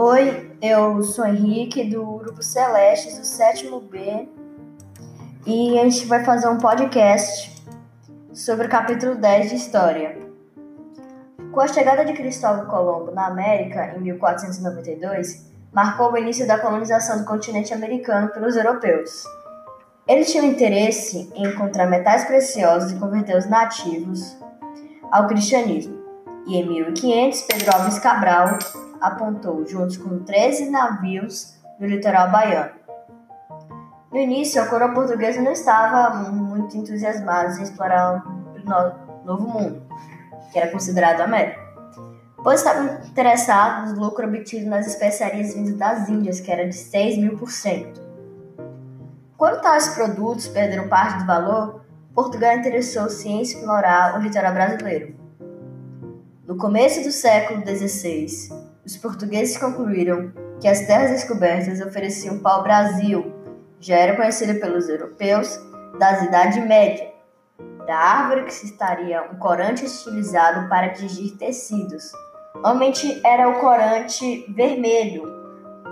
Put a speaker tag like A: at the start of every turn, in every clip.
A: Oi, eu sou Henrique do Grupo Celestes do sétimo B e a gente vai fazer um podcast sobre o capítulo 10 de História. Com a chegada de Cristóvão Colombo na América em 1492, marcou o início da colonização do continente americano pelos europeus. Eles tinham interesse em encontrar metais preciosos e converter os nativos ao cristianismo. E em 1500, Pedro Alves Cabral apontou, juntos com 13 navios, no litoral baiano. No início, a coroa portuguesa não estava muito entusiasmada em explorar o novo mundo, que era considerado América, pois estavam interessados no lucro obtido nas especiarias vindas das Índias, que era de 6 mil por cento. Quando tais produtos perderam parte do valor, Portugal interessou-se em explorar o litoral brasileiro. No começo do século XVI, os portugueses concluíram que as terras descobertas ofereciam pau-brasil, já era conhecida pelos europeus da Idade Média, da árvore que se estaria um corante estilizado para tingir tecidos. Normalmente era o corante vermelho,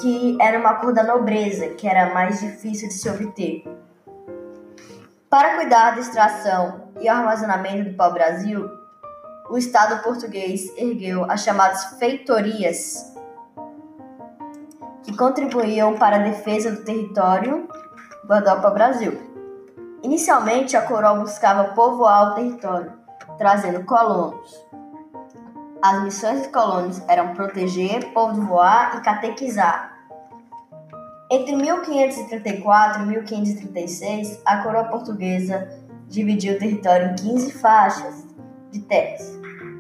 A: que era uma cor da nobreza, que era mais difícil de se obter. Para cuidar da extração e armazenamento do pau-brasil, o Estado português ergueu as chamadas feitorias, que contribuíam para a defesa do território guardado para o Brasil. Inicialmente, a coroa buscava povoar o território, trazendo colonos. As missões dos colonos eram proteger, povoar e catequizar. Entre 1534 e 1536, a coroa portuguesa dividiu o território em 15 faixas de terras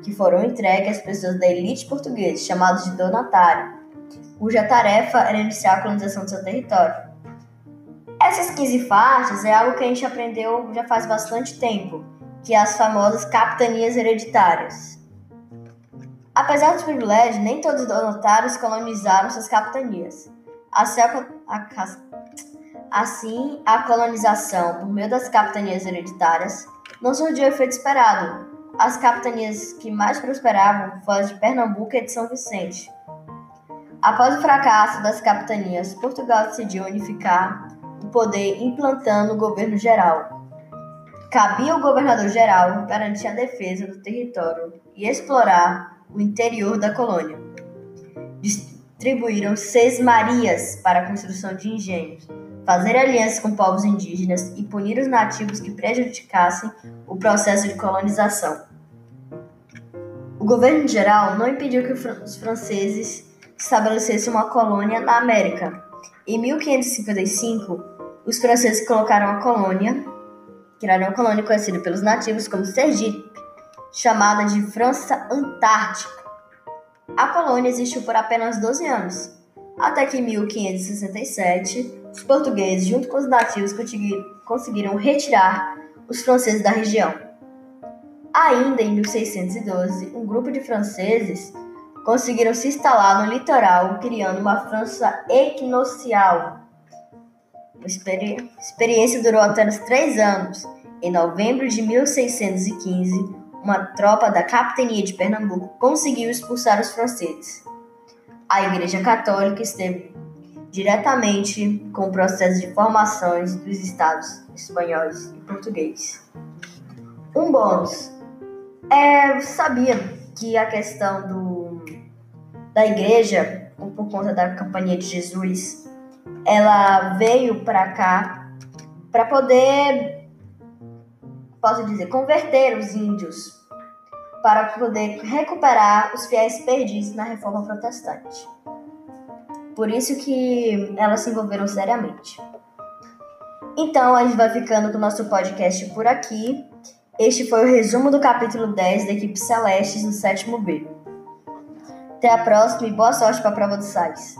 A: que foram entregues às pessoas da elite portuguesa, chamados de donatário, cuja tarefa era iniciar a colonização do seu território. Essas 15 faixas é algo que a gente aprendeu já faz bastante tempo, que é as famosas capitanias hereditárias. Apesar dos privilégios, nem todos os donatários colonizaram suas capitanias. Assim a, assim, a colonização por meio das capitanias hereditárias não surgiu o efeito esperado, as capitanias que mais prosperavam foram as de Pernambuco e de São Vicente. Após o fracasso das capitanias, Portugal decidiu unificar o poder implantando o governo geral. Cabia ao governador geral garantir a defesa do território e explorar o interior da colônia. Distribuíram seis marias para a construção de engenhos, fazer alianças com povos indígenas e punir os nativos que prejudicassem o processo de colonização. O governo geral não impediu que os franceses estabelecessem uma colônia na América. Em 1555, os franceses colocaram a colônia, criaram uma colônia conhecida pelos nativos como Sergipe, chamada de França Antártica. A colônia existiu por apenas 12 anos, até que em 1567 os portugueses, junto com os nativos, conseguiram retirar os franceses da região. Ainda em 1612, um grupo de franceses conseguiram se instalar no litoral, criando uma França equinocial. A experiência durou apenas três anos. Em novembro de 1615, uma tropa da capitania de Pernambuco conseguiu expulsar os franceses. A Igreja Católica esteve diretamente com o processo de formações dos estados espanhóis e português. Um bônus. É, sabia que a questão do, da igreja, por conta da Companhia de Jesus, ela veio para cá para poder, posso dizer, converter os índios, para poder recuperar os fiéis perdidos na reforma protestante. Por isso que elas se envolveram seriamente. Então a gente vai ficando com o nosso podcast por aqui. Este foi o resumo do capítulo 10 da equipe Celestes no sétimo B. Até a próxima e boa sorte para a prova do SAIS.